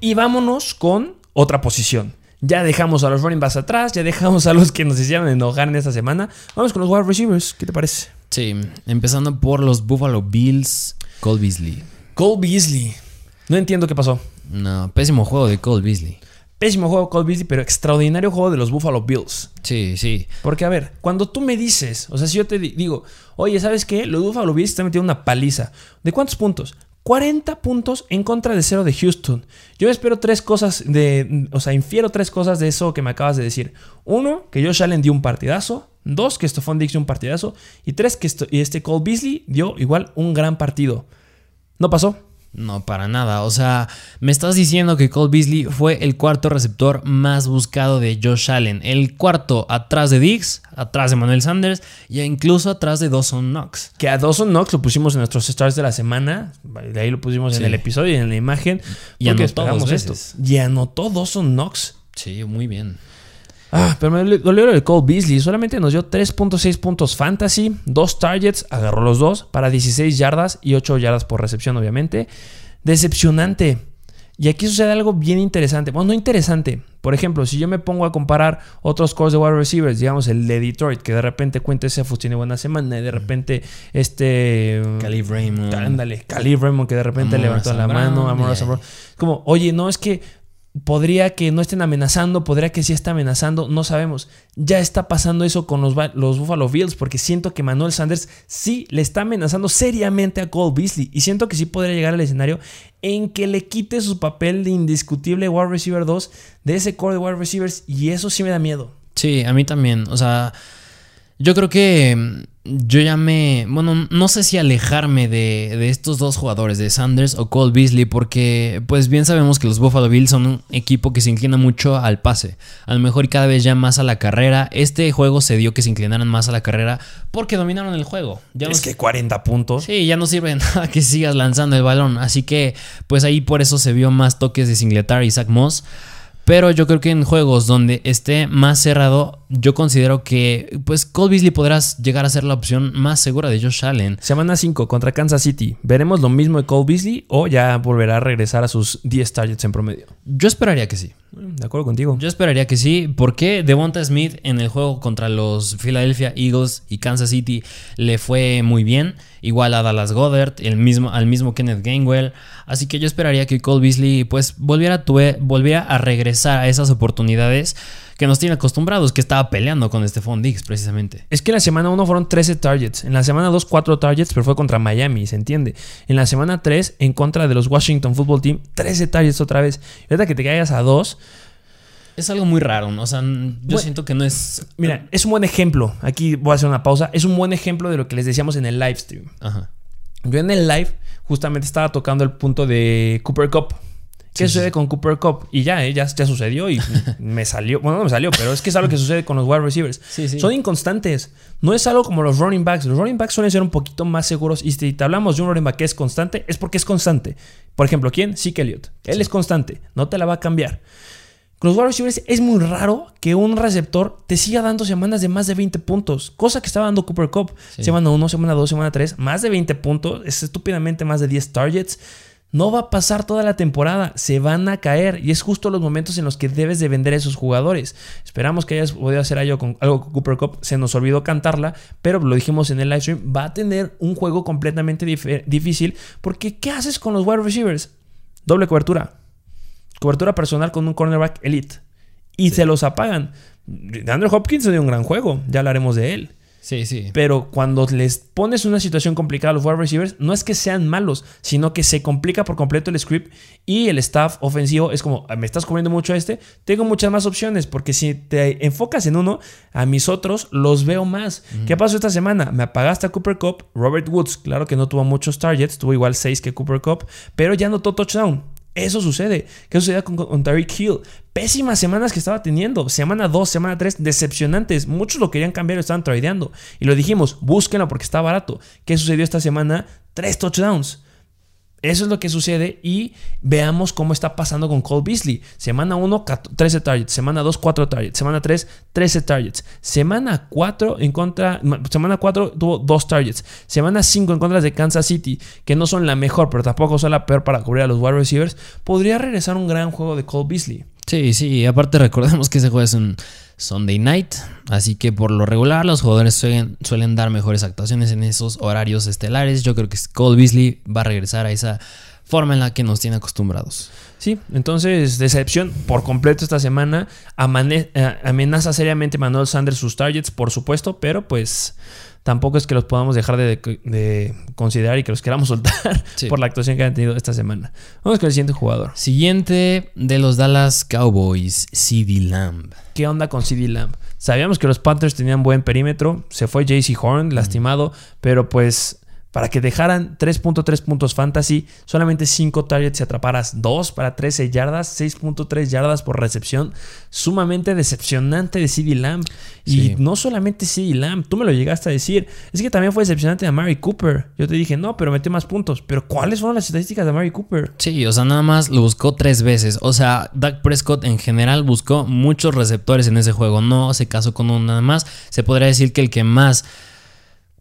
Y vámonos con otra posición. Ya dejamos a los running backs atrás, ya dejamos a los que nos hicieron enojar en esta semana. Vamos con los wide receivers, ¿qué te parece? Sí, empezando por los Buffalo Bills, Cole Beasley. Cole Beasley. No entiendo qué pasó. No, pésimo juego de Cole Beasley. Pésimo juego de Cole Beasley, pero extraordinario juego de los Buffalo Bills. Sí, sí. Porque, a ver, cuando tú me dices, o sea, si yo te digo, oye, ¿sabes qué? Los Buffalo Bills están metiendo una paliza. ¿De cuántos puntos? 40 puntos en contra de cero de Houston. Yo espero tres cosas de. O sea, infiero tres cosas de eso que me acabas de decir. Uno, que Josh Allen dio un partidazo. Dos, que Stephon Dix dio un partidazo. Y tres, que este Cole Beasley dio igual un gran partido. No pasó. No, para nada. O sea, me estás diciendo que Cole Beasley fue el cuarto receptor más buscado de Josh Allen. El cuarto atrás de Diggs, atrás de Manuel Sanders y incluso atrás de Dawson Knox. Que a Dawson Knox lo pusimos en nuestros stars de la semana. De ahí lo pusimos en el episodio y en la imagen. Y anotó dos esto. Y anotó Dawson Knox. Sí, muy bien. Ah, pero me dolió el Cole Beasley. Solamente nos dio 3.6 puntos fantasy, dos targets, agarró los dos para 16 yardas y 8 yardas por recepción, obviamente. Decepcionante. Y aquí sucede algo bien interesante. Bueno, no interesante. Por ejemplo, si yo me pongo a comparar otros scores de wide receivers, digamos el de Detroit, que de repente Cuenta Cephus tiene buena semana, y de repente este. Caleb Raymond. Ándale, Caleb Raymond, que de repente levantó la mano. Amor Como, oye, no, es que Podría que no estén amenazando, podría que sí está amenazando, no sabemos. Ya está pasando eso con los, los, Buffalo Bills porque siento que Manuel Sanders sí le está amenazando seriamente a Cole Beasley y siento que sí podría llegar al escenario en que le quite su papel de indiscutible wide receiver 2 de ese core de wide receivers y eso sí me da miedo. Sí, a mí también. O sea, yo creo que yo ya me. Bueno, no sé si alejarme de, de, estos dos jugadores, de Sanders o Cole Beasley, porque, pues bien sabemos que los Buffalo Bills son un equipo que se inclina mucho al pase. A lo mejor y cada vez ya más a la carrera. Este juego se dio que se inclinaran más a la carrera porque dominaron el juego. Ya es que 40 puntos. Sí, ya no sirve nada que sigas lanzando el balón. Así que, pues ahí por eso se vio más toques de Singletary y Zach Moss. Pero yo creo que en juegos donde esté más cerrado, yo considero que pues Cole Beasley podrás llegar a ser la opción más segura de Josh Allen. Semana 5 contra Kansas City. ¿Veremos lo mismo de Cole Beasley o ya volverá a regresar a sus 10 targets en promedio? Yo esperaría que sí. De acuerdo contigo. Yo esperaría que sí, porque Devonta Smith en el juego contra los Philadelphia Eagles y Kansas City le fue muy bien. Igual a Dallas Goddard, el mismo, al mismo Kenneth Gainwell. Así que yo esperaría que Cole Beasley pues volviera a, volviera a regresar a esas oportunidades que nos tiene acostumbrados, que estaba peleando con Stephon Diggs precisamente. Es que en la semana 1 fueron 13 targets, en la semana 2 4 targets, pero fue contra Miami, ¿se entiende? En la semana 3 en contra de los Washington Football Team, 13 targets otra vez. Y ahorita que te caigas a 2... Es algo muy raro, ¿no? O sea, yo siento que no es... Mira, es un buen ejemplo. Aquí voy a hacer una pausa. Es un buen ejemplo de lo que les decíamos en el live stream. Ajá. Yo en el live justamente estaba tocando el punto de Cooper Cup. ¿Qué sucede con Cooper Cup? Y ya, eh, ya, sucedió y me salió. Bueno, no me salió, pero es que es algo que sucede con los wide receivers. Son inconstantes. No es algo como los running backs. Los running backs suelen ser un poquito más seguros. Y si te hablamos de un running back que es constante, es porque es constante. Por ejemplo, ¿quién? Zeke Elliott. Él es constante. No te la va a cambiar. Con los wide receivers es muy raro que un receptor te siga dando semanas de más de 20 puntos. Cosa que estaba dando Cooper Cup. Semana 1, semana 2, semana 3. Más de 20 puntos. Es estúpidamente más de 10 targets. No va a pasar toda la temporada, se van a caer y es justo los momentos en los que debes de vender a esos jugadores. Esperamos que hayas podido hacer algo con, algo con Cooper Cup, se nos olvidó cantarla, pero lo dijimos en el live stream, va a tener un juego completamente difícil porque ¿qué haces con los wide receivers? Doble cobertura. Cobertura personal con un cornerback elite. Y se los apagan. Andrew Hopkins dio un gran juego, ya hablaremos de él. Sí, sí. Pero cuando les pones una situación complicada a los wide receivers, no es que sean malos, sino que se complica por completo el script y el staff ofensivo es como, ah, me estás cubriendo mucho a este, tengo muchas más opciones, porque si te enfocas en uno, a mis otros los veo más. ¿Qué pasó esta semana? Me apagaste a Cooper Cup, Robert Woods, claro que no tuvo muchos targets, tuvo igual 6 que Cooper Cup, pero ya notó touchdown. Eso sucede. ¿Qué sucede con, con Hill? Pésimas semanas que estaba teniendo. Semana 2, semana 3, decepcionantes. Muchos lo querían cambiar, lo estaban tradeando. Y lo dijimos, búsquenlo porque está barato. ¿Qué sucedió esta semana? Tres touchdowns. Eso es lo que sucede y veamos cómo está pasando con Cole Beasley. Semana 1, 13 targets. Semana 2, 4 targets. Semana 3, 13 targets. Semana 4 en contra. Semana 4 tuvo 2 targets. Semana 5 en contra de Kansas City, que no son la mejor, pero tampoco son la peor para cubrir a los wide receivers. Podría regresar un gran juego de Cole Beasley. Sí, sí. Aparte, recordemos que ese juego es un Sunday night. Así que por lo regular los jugadores suelen, suelen, dar mejores actuaciones en esos horarios estelares. Yo creo que Cole Beasley va a regresar a esa forma en la que nos tiene acostumbrados. Sí, entonces decepción por completo esta semana. Eh, amenaza seriamente Manuel Sanders sus targets, por supuesto, pero pues tampoco es que los podamos dejar de, considerar y que los queramos soltar por la actuación que han tenido esta semana. Vamos con el siguiente jugador. Siguiente de los Dallas Cowboys, CD Lamb. ¿Qué onda con CD Lamb? Sabíamos que los Panthers tenían buen perímetro. Se fue JC Horn, lastimado, pero pues para que dejaran 3.3 puntos fantasy, solamente 5 targets y atraparas 2 para 13 yardas, 6.3 yardas por recepción. Sumamente decepcionante de CD Lamb. Y no solamente CD Lamb, tú me lo llegaste a decir. Es que también fue decepcionante a Mary Cooper. Yo te dije, no, pero metió más puntos. Pero ¿cuáles fueron las estadísticas de Mary Cooper? Sí, o sea, nada más lo buscó tres veces. O sea, Doug Prescott en general buscó muchos receptores en ese juego. No se casó con uno nada más. Se podría decir que el que más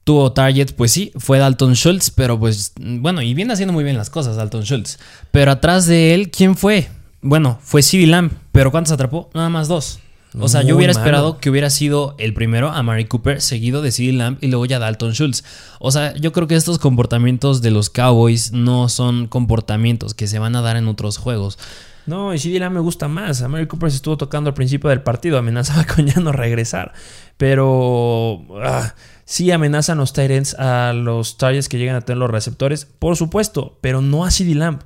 tuvo target, pues sí, fue Dalton Schultz, pero pues bueno, y viene haciendo muy bien las cosas Dalton Schultz. Pero atrás de él, ¿quién fue? Bueno, fue CeeDee Lamb, pero ¿cuántos atrapó? Nada más dos. O sea, yo hubiera esperado que hubiera sido el primero a Mary Cooper, seguido de CeeDee Lamb y luego ya Dalton Schultz. O sea, yo creo que estos comportamientos de los Cowboys no son comportamientos que se van a dar en otros juegos. No, y CeeDee Lamb me gusta más. A Mary Cooper se estuvo tocando al principio del partido, amenazaba con ya no regresar. Pero... Ah, Sí amenazan los Tyrants a los targets que llegan a tener los receptores, por supuesto, pero no a CD Lamb.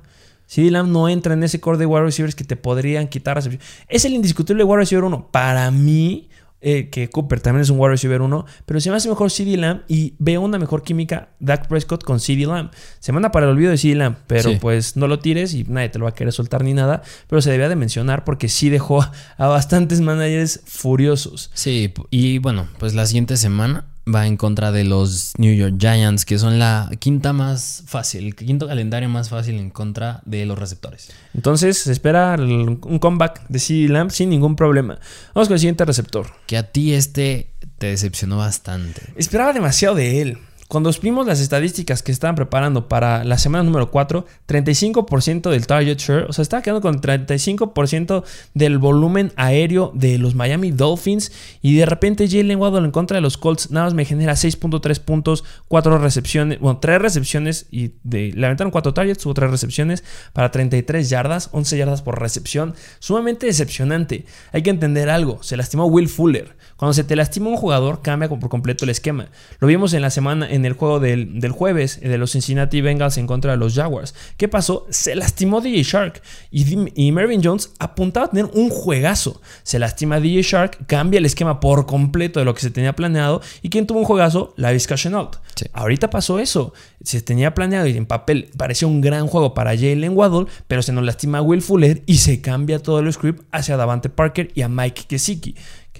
CD Lamb no entra en ese core de wide receivers que te podrían quitar recepción. Es el indiscutible wide receiver 1. Para mí, eh, que Cooper también es un wide receiver 1, pero se me hace mejor CD Lamb y veo una mejor química Dak Prescott con CD Lamb. Se manda para el olvido de CD Lamb, pero pues no lo tires y nadie te lo va a querer soltar ni nada, pero se debía de mencionar porque sí dejó a bastantes managers furiosos. Sí, y bueno, pues la siguiente semana va en contra de los New York Giants, que son la quinta más fácil, el quinto calendario más fácil en contra de los receptores. Entonces se espera un comeback de CD Lamb sin ningún problema. Vamos con el siguiente receptor. Que a ti este te decepcionó bastante. Esperaba demasiado de él. Cuando vimos las estadísticas que estaban preparando para la semana número 4, 35% del target share, o sea, estaba quedando con 35% del volumen aéreo de los Miami Dolphins y de repente Jalen Waddle en contra de los Colts nada más me genera 6.3 puntos, 4 recepciones, bueno, 3 recepciones y de, le aventaron 4 targets, hubo 3 recepciones para 33 yardas, 11 yardas por recepción, sumamente decepcionante. Hay que entender algo, se lastimó Will Fuller. Cuando se te lastima un jugador, cambia por completo el esquema. Lo vimos en la semana, en el juego del, jueves de los Cincinnati Bengals en contra de los Jaguars. ¿Qué pasó? Se lastimó DJ Shark y, y Mervyn Jones apuntaba a tener un juegazo. Se lastima DJ Shark, cambia el esquema por completo de lo que se tenía planeado. ¿Y quién tuvo un juegazo? La Vizca Chenault. Ahorita pasó eso. Se tenía planeado y en papel parecía un gran juego para Jalen Waddle, pero se nos lastima a Will Fuller y se cambia todo el script hacia Davante Parker y a Mike Kesiki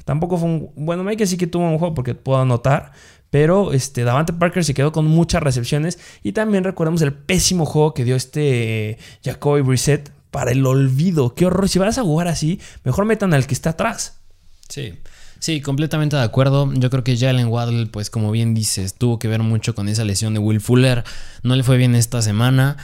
Tampoco fue un. Bueno, Mike sí que tuvo un juego porque puedo anotar. Pero este, Davante Parker se quedó con muchas recepciones. Y también recordamos el pésimo juego que dio este eh, Jacoby Brissett para el olvido. Qué horror. Si vas a jugar así, mejor metan al que está atrás. Sí. Sí, completamente de acuerdo. Yo creo que Jalen Waddle, pues como bien dices, tuvo que ver mucho con esa lesión de Will Fuller. No le fue bien esta semana.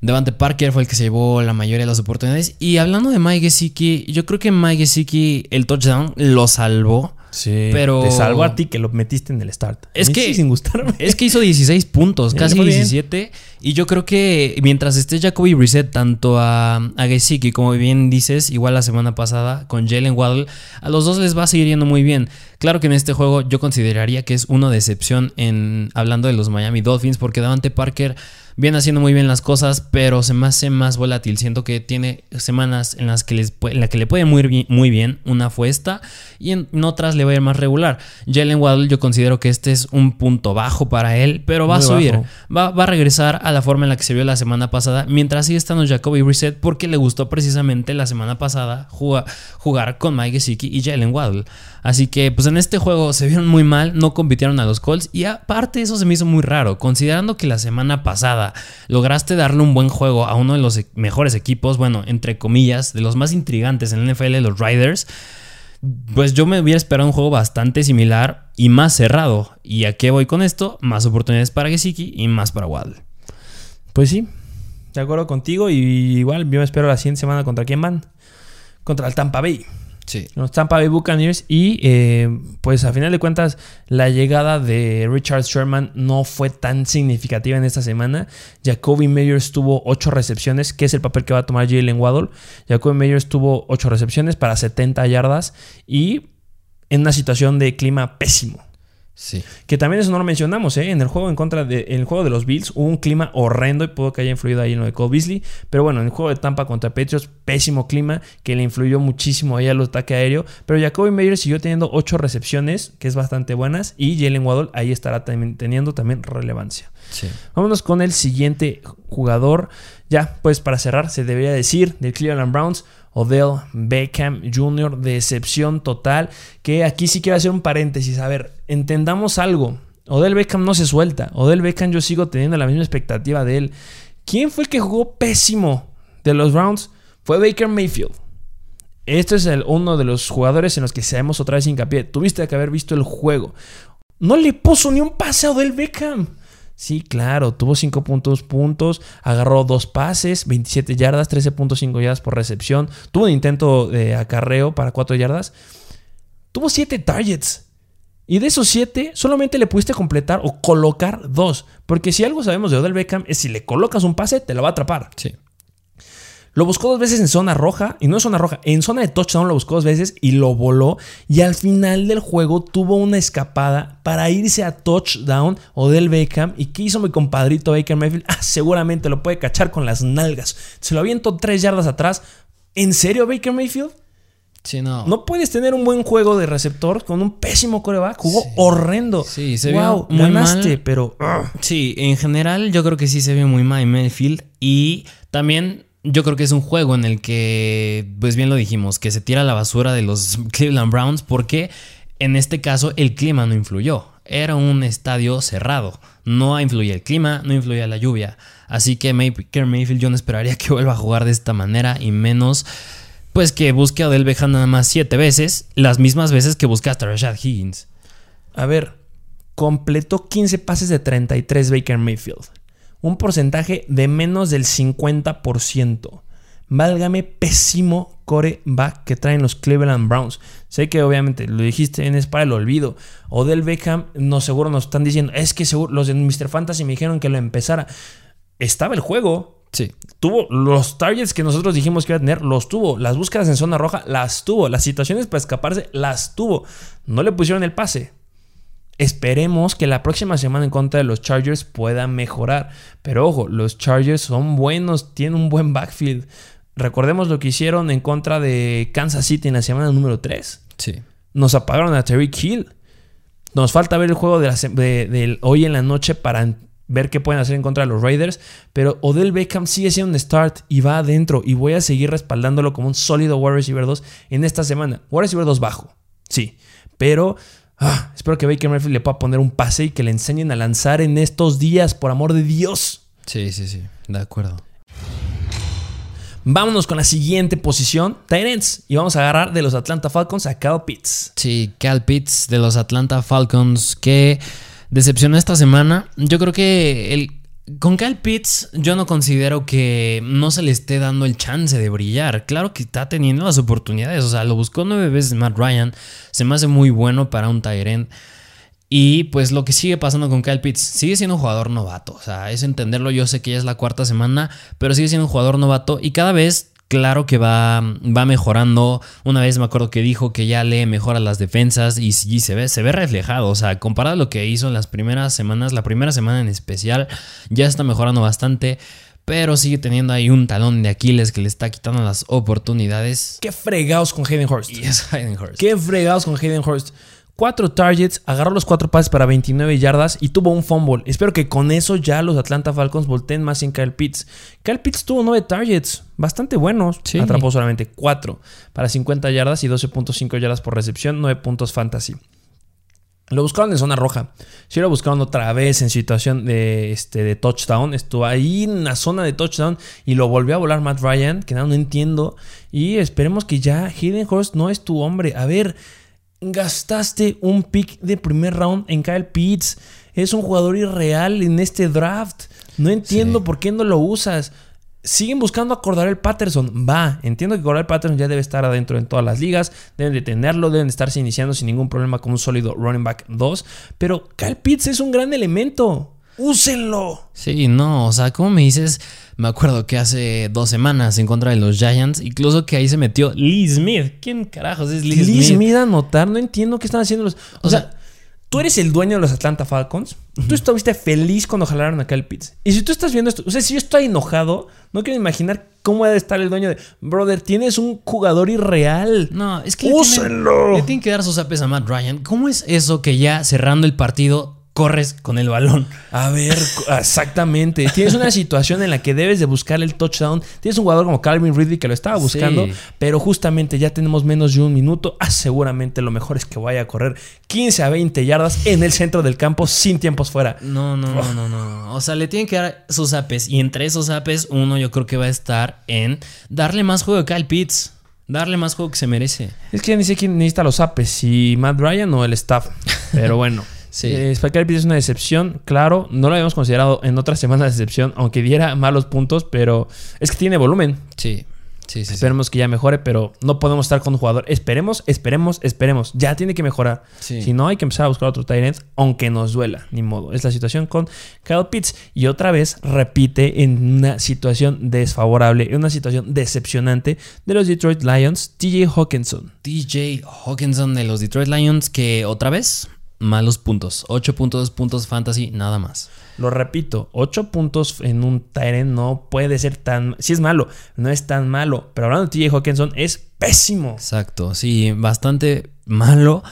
Devante Parker fue el que se llevó la mayoría de las oportunidades. Y hablando de Mike Gesicki, yo creo que Mike Gesicki, el touchdown, lo salvó. Sí, pero te salvó a ti que lo metiste en el start. Es que, sin es que hizo 16 puntos, casi 17. Y yo creo que mientras esté Jacoby Reset tanto a, a Gesicki, como bien dices, igual la semana pasada con Jalen Waddle, a los dos les va a seguir yendo muy bien. Claro que en este juego yo consideraría que es una decepción en hablando de los Miami Dolphins, porque Davante Parker viene haciendo muy bien las cosas, pero se me hace más volátil. Siento que tiene semanas en las que, les, en la que le puede muy bien, muy bien. Una fue esta y en otras le va a ir más regular. Jalen Waddle yo considero que este es un punto bajo para él, pero va a subir. Va, a regresar a la forma en la que se vio la semana pasada, mientras sigue estando Jacoby Reset porque le gustó precisamente la semana pasada jugar, jugar con Mike Gesicki y Jalen Waddle. Así que pues en este juego se vieron muy mal, no compitieron a los Colts y aparte eso se me hizo muy raro, considerando que la semana pasada lograste darle un buen juego a uno de los e-, mejores equipos, bueno, entre comillas, de los más intrigantes en el NFL, los Riders. Pues yo me hubiera esperado un juego bastante similar y más cerrado. ¿Y a qué voy con esto? Más oportunidades para Gesicki y más para Waddle. Pues sí, de acuerdo contigo. Y igual yo me espero la siguiente semana contra quién van. Contra el Tampa Bay. Los Tampa Bay Buccaneers. Y eh, pues a final de cuentas, la llegada de Richard Sherman no fue tan significativa en esta semana. Jacoby Meyers tuvo 8 recepciones, que es el papel que va a tomar Jalen Waddle. Jacoby Meyers tuvo 8 recepciones para 70 yardas y en una situación de clima pésimo. Que también eso no lo mencionamos, ¿eh? En el juego en contra de, el juego de los Bills hubo un clima horrendo y pudo que haya influido ahí en lo de Cole Beasley. Pero bueno, en el juego de Tampa contra Patriots, pésimo clima que le influyó muchísimo ahí al ataque aéreo. Pero Jacoby Meyers siguió teniendo 8 recepciones, que es bastante buenas. Y Jalen Waddle ahí estará teniendo también relevancia. Vámonos con el siguiente jugador. Ya, pues para cerrar, se debería decir del Cleveland Browns. Odell Beckham Jr., decepción total. Que aquí sí quiero hacer un paréntesis. A ver, entendamos algo. Odell Beckham no se suelta. Odell Beckham yo sigo teniendo la misma expectativa de él. ¿Quién fue el que jugó pésimo de los Browns? Fue Baker Mayfield. Este es el, uno de los jugadores en los que seamos otra vez hincapié. Tuviste que haber visto el juego. No le puso ni un pase a Odell Beckham. Sí, claro, tuvo 5 puntos, puntos, agarró dos pases, 27 yardas, 13.5 yardas por recepción, tuvo un intento de acarreo para 4 yardas, tuvo 7 targets. Y de esos 7, solamente le pudiste completar o colocar 2. Porque si algo sabemos de Odell Beckham es si le colocas un pase, te lo va a atrapar. Sí. Lo buscó dos veces en zona roja, y no en zona roja, en zona de touchdown lo buscó dos veces y lo voló. Y al final del juego tuvo una escapada para irse a touchdown o del Beckham. ¿Y qué hizo mi compadrito Baker Mayfield? Ah, seguramente lo puede cachar con las nalgas. Se lo aviento tres yardas atrás. ¿En serio, Baker Mayfield? Sí, no. No puedes tener un buen juego de receptor con un pésimo coreback. Jugó horrendo. Sí, se vio muy ganaste, pero. Sí, en general yo creo que sí se vio muy mal Mayfield. Y también yo creo que es un juego en el que, pues bien lo dijimos, que se tira la basura de los Cleveland Browns porque en este caso el clima no influyó. Era un estadio cerrado. No influía el clima, no influía la lluvia. Así que Baker Mayfield yo no esperaría que vuelva a jugar de esta manera y menos pues que busque a Odell nada más siete veces, las mismas veces que buscaste a Rashad Higgins. A ver, completó 15 pases de 33 Baker Mayfield. Un porcentaje de menos del 50%. Válgame pésimo coreback que traen los Cleveland Browns. Sé que obviamente lo dijiste en es para el olvido. Odell Beckham, no seguro nos están diciendo, es que seguro los de Mr. Fantasy me dijeron que lo empezara. Estaba el juego. Sí. Tuvo los targets que nosotros dijimos que iba a tener, los tuvo. Las búsquedas en zona roja, las tuvo. Las situaciones para escaparse, las tuvo. No le pusieron el pase. Esperemos que la próxima semana en contra de los Chargers pueda mejorar. Pero ojo, los Chargers son buenos, tienen un buen backfield. Recordemos lo que hicieron en contra de Kansas City en la semana número 3. Sí. Nos apagaron a Terry Hill. Nos falta ver el juego de, hoy en la noche para ver qué pueden hacer en contra de los Raiders. Pero Odell Beckham sigue siendo un start y va adentro. Y voy a seguir respaldándolo como un sólido War Receiver 2 en esta semana. War Receiver 2 bajo. Sí. Pero ah, espero que Baker Mayfield le pueda poner un pase y que le enseñen a lanzar en estos días, por amor de Dios. Sí, sí, sí. De acuerdo. Vámonos con la siguiente posición, Tyrants. Y vamos a agarrar de los Atlanta Falcons a Cal Pitts. Sí, Cal Pitts de los Atlanta Falcons que decepcionó esta semana. Yo creo que el, con Cal Pitts yo no considero que no se le esté dando el chance de brillar. Claro que está teniendo las oportunidades. O sea, lo buscó nueve veces Matt Ryan. Se me hace muy bueno para un Tyrant. Y pues lo que sigue pasando con Kyle Pitts, sigue siendo un jugador novato. O sea, es entenderlo. Yo sé que ya es la cuarta semana, pero sigue siendo un jugador novato y cada vez, claro que va, va mejorando. Una vez me acuerdo que dijo que ya lee mejor a las defensas y, se, ve, se ve reflejado. O sea, comparado a lo que hizo en las primeras semanas, la primera semana en especial, ya está mejorando bastante pero sigue teniendo ahí un talón de Aquiles que le está quitando las oportunidades. Qué fregados con Hayden Hurst. Y es Hayden Hurst. Qué fregados con Hayden Hurst cuatro targets, agarró los cuatro pases para 29 yardas y tuvo un fumble. Espero que con eso ya los Atlanta Falcons volteen más en Kyle Pitts. Kyle Pitts tuvo nueve targets, bastante buenos. Atrapó solamente cuatro para 50 yardas y 12.5 yardas por recepción, 9 puntos fantasy. Lo buscaron en zona roja. Si lo buscaron otra vez en situación de, este, de touchdown. Estuvo ahí en la zona de touchdown y lo volvió a volar Matt Ryan, que no, no entiendo. Y esperemos que ya Hayden Horst no es tu hombre. A ver, gastaste un pick de primer round en Kyle Pitts. Es un jugador irreal en este draft. No entiendo por qué no lo usas. Siguen buscando a Cordell Patterson. Va, entiendo que Cordell Patterson ya debe estar adentro en todas las ligas. Deben de tenerlo, deben de estarse iniciando sin ningún problema como un sólido running back 2. Pero Kyle Pitts es un gran elemento. ¡Úsenlo! Sí, no, o sea, ¿cómo me dices? Me acuerdo que hace dos semanas en contra de los Giants, incluso que ahí se metió Lee Smith. ¿Quién carajos es Lee, Smith? Lee Smith a notar, no entiendo qué están haciendo los. O, sea, tú eres el dueño de los Atlanta Falcons. Tú estuviste feliz cuando jalaron a Kyle Pitts. Y si tú estás viendo esto, o sea, si yo estoy enojado, no quiero imaginar cómo debe estar el dueño de. Brother, tienes un jugador irreal. No, es que. ¡Úsenlo! Le tienen que dar sus apes a Matt Ryan. ¿Cómo es eso que ya cerrando el partido corres con el balón. A ver, exactamente. Tienes una situación en la que debes de buscar el touchdown. Tienes un jugador como Calvin Ridley que lo estaba buscando, pero justamente ya tenemos menos de un minuto. Ah, seguramente lo mejor es que vaya a correr 15 a 20 yardas en el centro del campo sin tiempos fuera. No, no, no, no, no. O sea, le tienen que dar sus apes y entre esos apes uno yo creo que va a estar en darle más juego a Kyle Pitts. Darle más juego que se merece. Es que ya ni sé quién necesita los apes, si Matt Ryan o el staff. Pero bueno. Sí. Eh, es una decepción, claro. No lo habíamos considerado en otras semanas de decepción, aunque diera malos puntos, pero es que tiene volumen. Sí. Sí, sí, Esperemos que ya mejore, pero no podemos estar con un jugador. Esperemos, esperemos, esperemos. Ya tiene que mejorar. Si no, hay que empezar a buscar otro tight aunque nos duela. Ni modo. Es la situación con Kyle Pitts. Y otra vez repite en una situación desfavorable, en una situación decepcionante de los Detroit Lions, TJ Hawkinson. TJ Hawkinson de los Detroit Lions, que otra vez malos puntos. 8.2 puntos fantasy, nada más. Lo repito, 8 puntos en un Tyrant no puede ser tan... Si es malo, no es tan malo. Pero hablando de TJ Hawkinson, es pésimo. Exacto, sí, bastante malo.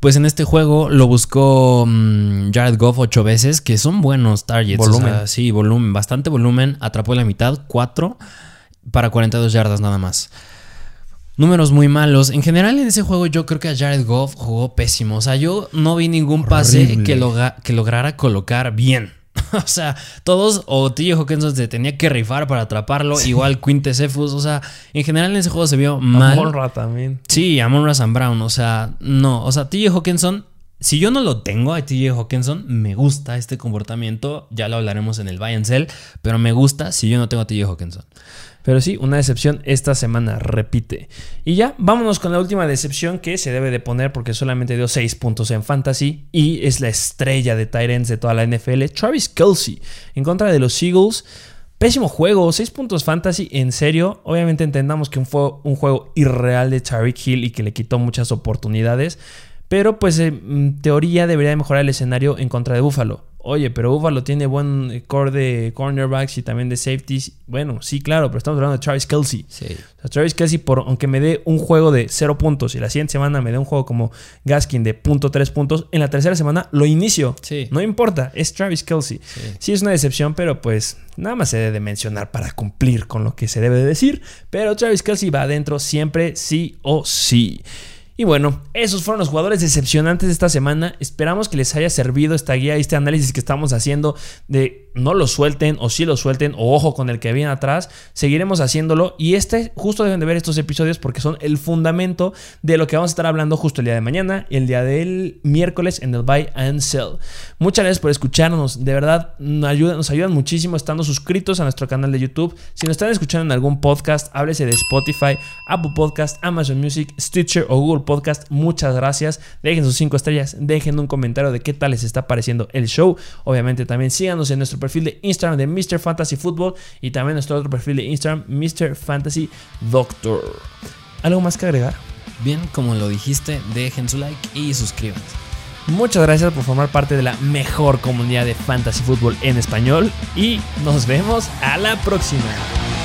Pues en este juego lo buscó mm, Jared Goff 8 veces, que son buenos targets. Volumen. sí, volumen, bastante volumen. Atrapó la mitad, 4 para 42 yardas nada más números muy malos. En general en ese juego yo creo que a Jared Goff jugó pésimo. O sea, yo no vi ningún pase que, que lograra colocar bien. o sea, todos o TJ Hawkinson se tenía que rifar para atraparlo. Igual Quinte Cephus. O sea, en general en ese juego se vio mal. Amonra también. Sí, Amon Razan Brown. O sea, no. O sea, TJ Hawkinson si yo no lo tengo a TJ Hawkinson, me gusta este comportamiento. Ya lo hablaremos en el buy and sell, pero me gusta si yo no tengo a TJ Hawkinson. Pero sí, una decepción esta semana, repite. Y ya, vámonos con la última decepción que se debe de poner porque solamente dio 6 puntos en fantasy y es la estrella de Tyrants de toda la NFL, Travis Kelsey, en contra de los Eagles. Pésimo juego, 6 puntos fantasy, en serio. Obviamente entendamos que fue un juego irreal de Tyreek Hill y que le quitó muchas oportunidades. Pero pues en teoría debería mejorar el escenario en contra de Buffalo. Oye, pero Buffalo tiene buen core de cornerbacks y también de safeties. Bueno, sí, claro, pero estamos hablando de Travis Kelsey. Sí. Travis Kelsey, por, aunque me dé un juego de 0 puntos y la siguiente semana me dé un juego como Gaskin de .3 puntos, en la tercera semana lo inicio. Sí. No importa, es Travis Kelsey. Sí. sí. es una decepción, pero pues nada más se debe mencionar para cumplir con lo que se debe de decir. Pero Travis Kelsey va adentro siempre, sí o sí. Y bueno, esos fueron los jugadores decepcionantes de esta semana. Esperamos que les haya servido esta guía este análisis que estamos haciendo de no lo suelten o sí lo suelten o ojo con el que viene atrás. Seguiremos haciéndolo y este justo deben de ver estos episodios porque son el fundamento de lo que vamos a estar hablando justo el día de mañana y el día del miércoles en el Buy and Sell. Muchas gracias por escucharnos. De verdad, nos ayudan, nos ayudan muchísimo estando suscritos a nuestro canal de YouTube. Si nos están escuchando en algún podcast, háblese de Spotify, Apple Podcast, Amazon Music, Stitcher o Google Podcast. Muchas gracias. Dejen sus 5 estrellas, dejen un comentario de qué tal les está pareciendo el show. Obviamente también síganos en nuestro perfil de Instagram de Mr. Fantasy Football y también nuestro otro perfil de Instagram, Mr. Fantasy Doctor. ¿Algo más que agregar? Bien, como lo dijiste, dejen su like y suscríbanse. Muchas gracias por formar parte de la mejor comunidad de fantasy fútbol en español y nos vemos a la próxima.